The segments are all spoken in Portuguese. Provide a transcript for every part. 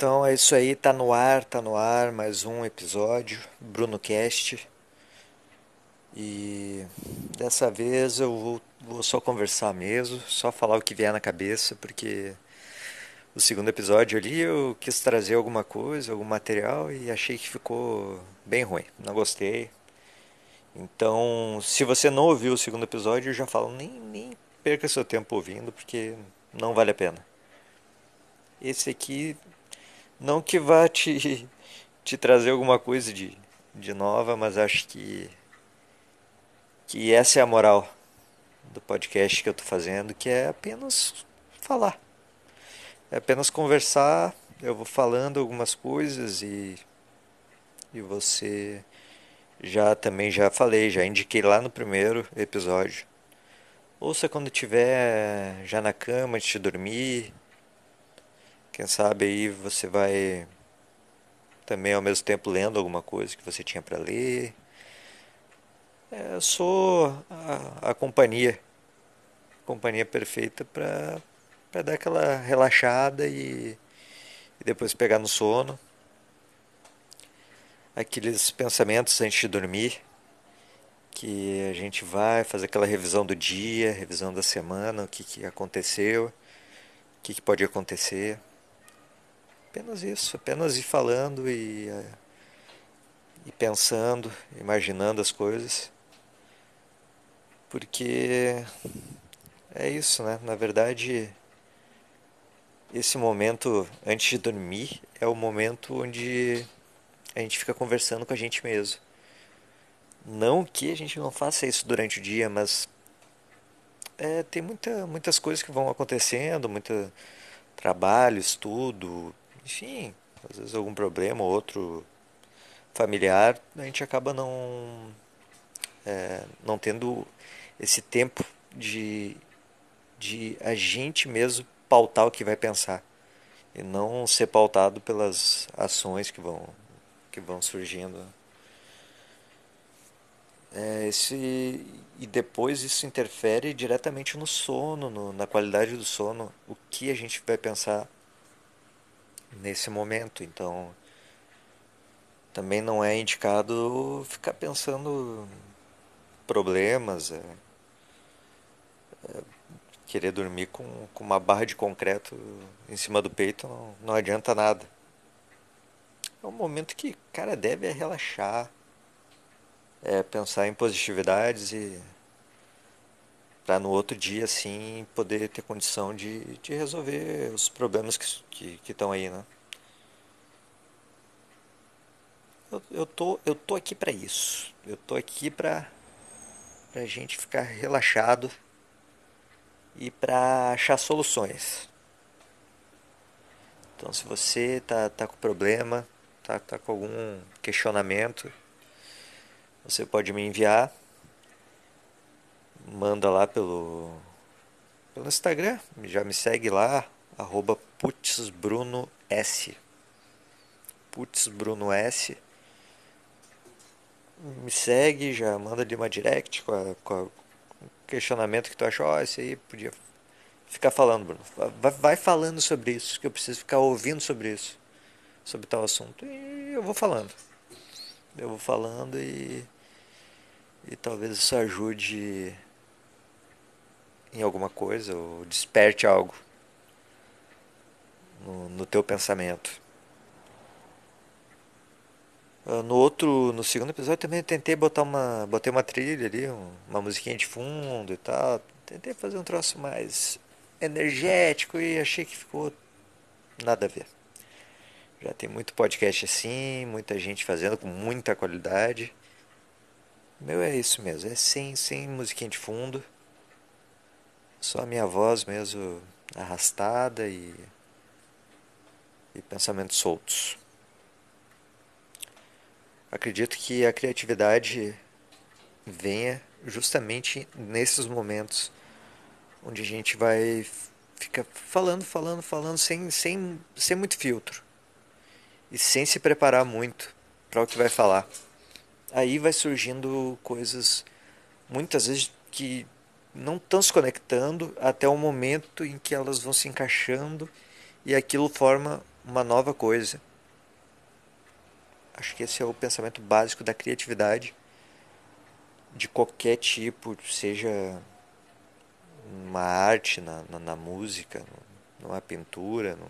Então é isso aí, tá no ar, tá no ar, mais um episódio, Bruno Cast. E dessa vez eu vou, vou, só conversar mesmo, só falar o que vier na cabeça, porque o segundo episódio ali eu quis trazer alguma coisa, algum material e achei que ficou bem ruim, não gostei. Então, se você não ouviu o segundo episódio, eu já falo, nem, nem perca seu tempo ouvindo, porque não vale a pena. Esse aqui não que vá te, te trazer alguma coisa de, de nova, mas acho que, que essa é a moral do podcast que eu estou fazendo, que é apenas falar. É apenas conversar, eu vou falando algumas coisas e, e você já também já falei, já indiquei lá no primeiro episódio. Ouça quando estiver já na cama antes de dormir, quem sabe aí você vai também ao mesmo tempo lendo alguma coisa que você tinha para ler. É, sou a, a companhia, companhia perfeita para para dar aquela relaxada e, e depois pegar no sono. Aqueles pensamentos antes de dormir, que a gente vai fazer aquela revisão do dia, revisão da semana, o que, que aconteceu, o que, que pode acontecer. Apenas isso, apenas ir falando e, eh, e pensando, imaginando as coisas. Porque é isso, né? Na verdade, esse momento antes de dormir é o momento onde a gente fica conversando com a gente mesmo. Não que a gente não faça isso durante o dia, mas é, tem muita, muitas coisas que vão acontecendo, muito trabalho, estudo, enfim, às vezes algum problema ou outro familiar, a gente acaba não, é, não tendo esse tempo de, de a gente mesmo pautar o que vai pensar e não ser pautado pelas ações que vão, que vão surgindo. É, esse, e depois isso interfere diretamente no sono, no, na qualidade do sono, o que a gente vai pensar nesse momento. Então, também não é indicado ficar pensando problemas, é, é, querer dormir com, com uma barra de concreto em cima do peito não, não adianta nada. É um momento que cara deve relaxar, é pensar em positividades e para no outro dia assim poder ter condição de, de resolver os problemas que estão aí, né? Eu, eu tô eu tô aqui para isso. Eu tô aqui para a gente ficar relaxado e para achar soluções. Então, se você tá tá com problema, tá tá com algum questionamento, você pode me enviar manda lá pelo, pelo Instagram, já me segue lá, arroba putzbrunos. putzbrunos. Me segue, já manda ali uma direct com, a, com o questionamento que tu achou, oh, esse aí podia ficar falando, Bruno. Vai, vai falando sobre isso, que eu preciso ficar ouvindo sobre isso, sobre tal assunto. E eu vou falando. Eu vou falando e, e talvez isso ajude em alguma coisa ou desperte algo no, no teu pensamento. Ah, no outro, no segundo episódio também tentei botar uma, botei uma trilha ali, uma musiquinha de fundo e tal. Tentei fazer um troço mais energético e achei que ficou nada a ver. Já tem muito podcast assim, muita gente fazendo com muita qualidade. Meu é isso mesmo, é sem, sem musiquinha de fundo. Só a minha voz mesmo arrastada e, e pensamentos soltos. Acredito que a criatividade venha justamente nesses momentos onde a gente vai ficar falando, falando, falando sem, sem, sem muito filtro e sem se preparar muito para o que vai falar. Aí vai surgindo coisas muitas vezes que não estão se conectando até o momento em que elas vão se encaixando e aquilo forma uma nova coisa. Acho que esse é o pensamento básico da criatividade de qualquer tipo, seja uma arte, na, na, na música, numa pintura, no,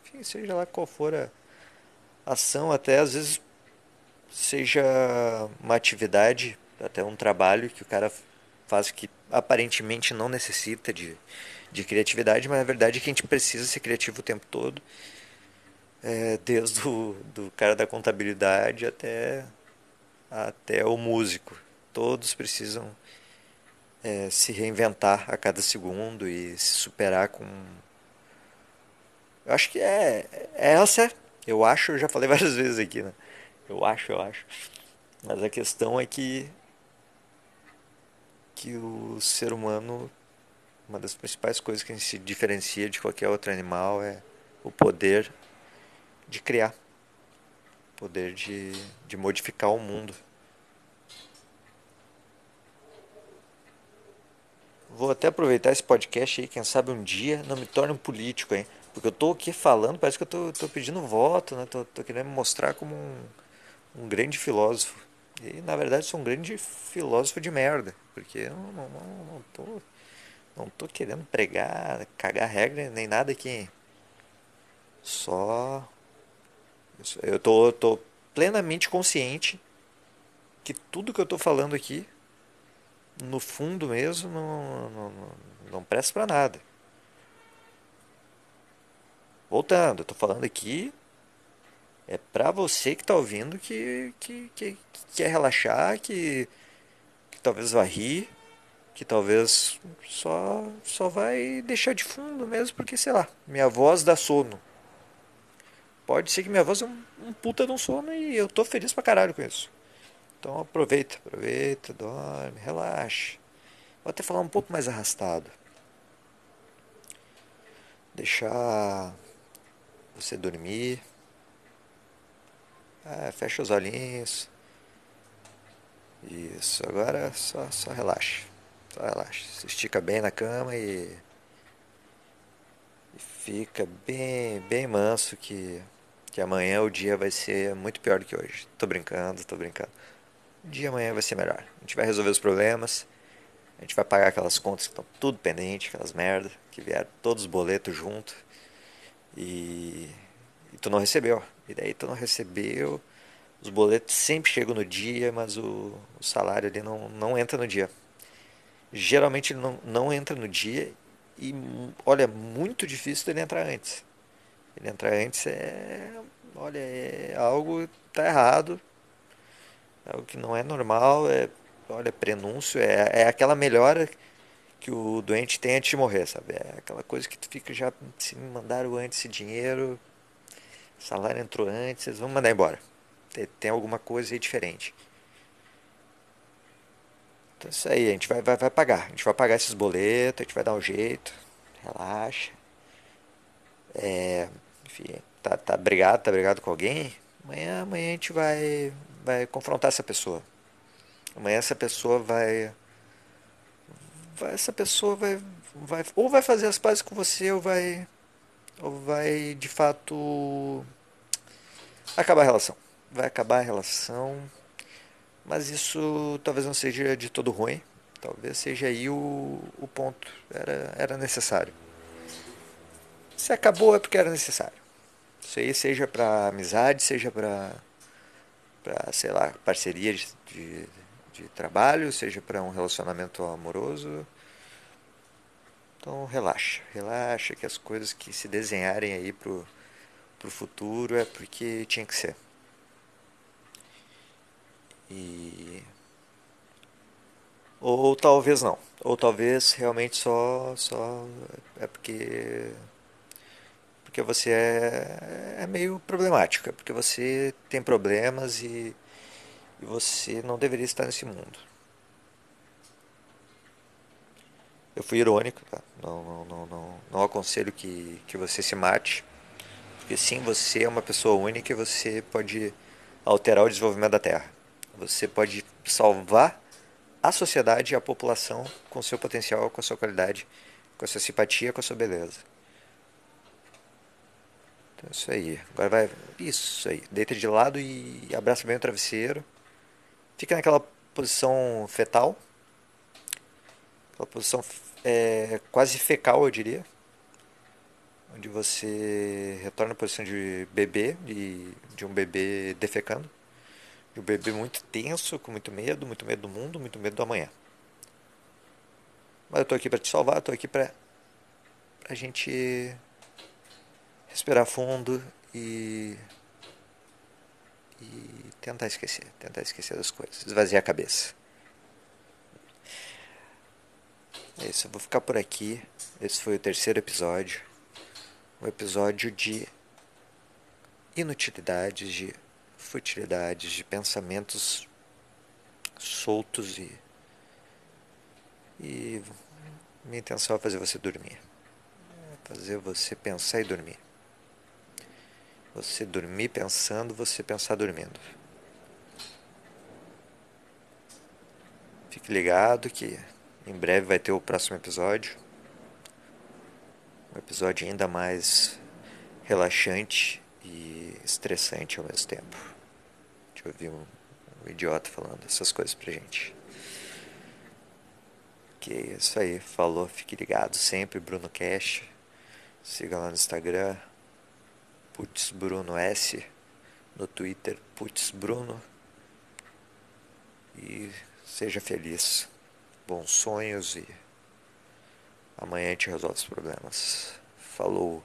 enfim, seja lá qual for a ação, até às vezes seja uma atividade, até um trabalho que o cara faz que aparentemente não necessita de, de criatividade, mas a verdade é que a gente precisa ser criativo o tempo todo, é, desde o do cara da contabilidade até, até o músico. Todos precisam é, se reinventar a cada segundo e se superar com. Eu acho que é, é essa. Eu acho, eu já falei várias vezes aqui, né? Eu acho, eu acho. Mas a questão é que que o ser humano, uma das principais coisas que a gente se diferencia de qualquer outro animal é o poder de criar, o poder de, de modificar o mundo. Vou até aproveitar esse podcast aí, quem sabe um dia não me torne um político, hein? Porque eu tô aqui falando, parece que eu tô, tô pedindo voto, né? Tô, tô querendo me mostrar como um, um grande filósofo. E na verdade sou um grande filósofo de merda. Porque eu não, não, não, tô. Não tô querendo pregar, cagar regra nem nada aqui. Só. Eu tô, tô plenamente consciente que tudo que eu tô falando aqui, no fundo mesmo, não, não, não, não presta pra nada. Voltando, eu tô falando aqui é para você que está ouvindo que, que, que, que, quer relaxar, que, que talvez vá rir, que talvez só, só vai deixar de fundo mesmo, porque sei lá, minha voz dá sono. Pode ser que minha voz é um, um puta de um sono e eu tô feliz pra caralho com isso. Então aproveita, aproveita, dorme, relaxa. Vou até falar um pouco mais arrastado. Deixar você dormir é, fecha os olhinhos. Isso, agora só, só relaxa. Só relaxa. Se estica bem na cama e, e fica bem, bem manso que, que amanhã o dia vai ser muito pior do que hoje. Tô brincando, tô brincando. O dia amanhã vai ser melhor. A gente vai resolver os problemas. A gente vai pagar aquelas contas que estão tudo pendente, aquelas merda, que vieram todos os boletos junto. E, e tu não recebeu. E daí tu não recebeu, os boletos sempre chegam no dia, mas o, o salário ali não, não entra no dia. Geralmente ele não, não entra no dia e, olha, é muito difícil ele entrar antes. Ele entrar antes é, olha, é algo tá errado, é algo que não é normal, é, olha, prenúncio, é, é aquela melhora que o doente tem antes de morrer, sabe? É aquela coisa que tu fica já, se me mandaram antes esse dinheiro, salário entrou antes, vocês vão mandar embora. Tem, alguma coisa aí diferente. Então é isso aí, a gente vai, vai, vai pagar. A gente vai pagar esses boletos, a gente vai dar um jeito. Relaxa. É, enfim, tá, tá brigado, tá brigado com alguém? Amanhã, amanhã a gente vai, vai confrontar essa pessoa. Amanhã essa pessoa vai, vai essa pessoa vai, vai ou vai fazer as pazes com você ou vai ou vai de fato acabar a relação. Vai acabar a relação, mas isso talvez não seja de todo ruim. Talvez seja aí o, o ponto. Era, era necessário. Se acabou é porque era necessário. Isso aí seja para amizade, seja para, sei lá, parceria de, de, de trabalho, seja para um relacionamento amoroso então relaxa, relaxa que as coisas que se desenharem aí pro, pro futuro é porque tinha que ser. E ou talvez não, ou talvez realmente só só é porque porque você é, é meio problemática, é porque você tem problemas e, e você não deveria estar nesse mundo. Eu fui irônico, tá? não, não, não, não, não aconselho que, que você se mate, porque sim, você é uma pessoa única e você pode alterar o desenvolvimento da Terra. Você pode salvar a sociedade e a população com seu potencial, com a sua qualidade, com a sua simpatia, com a sua beleza. Então, isso aí. Agora vai. Isso aí. Deita de lado e abraça bem o travesseiro. Fica naquela posição fetal. Aquela posição é, quase fecal, eu diria. Onde você retorna à posição de bebê, de, de um bebê defecando. De um bebê muito tenso, com muito medo, muito medo do mundo, muito medo do amanhã. Mas eu tô aqui para te salvar, eu tô aqui para a gente respirar fundo e e tentar esquecer, tentar esquecer das coisas, esvaziar a cabeça. É isso, eu vou ficar por aqui. Esse foi o terceiro episódio. Um episódio de inutilidades, de futilidades, de pensamentos soltos e. E minha intenção é fazer você dormir. É fazer você pensar e dormir. Você dormir pensando, você pensar dormindo. Fique ligado que em breve vai ter o próximo episódio. Um episódio ainda mais relaxante e estressante ao mesmo tempo. Eu ouvir um, um idiota falando essas coisas pra gente. Que é isso aí, falou, fique ligado sempre, Bruno Cash. Siga lá no Instagram, Putz Bruno S. No Twitter, Putz Bruno. E seja feliz. Bons sonhos e amanhã a gente resolve os problemas. Falou!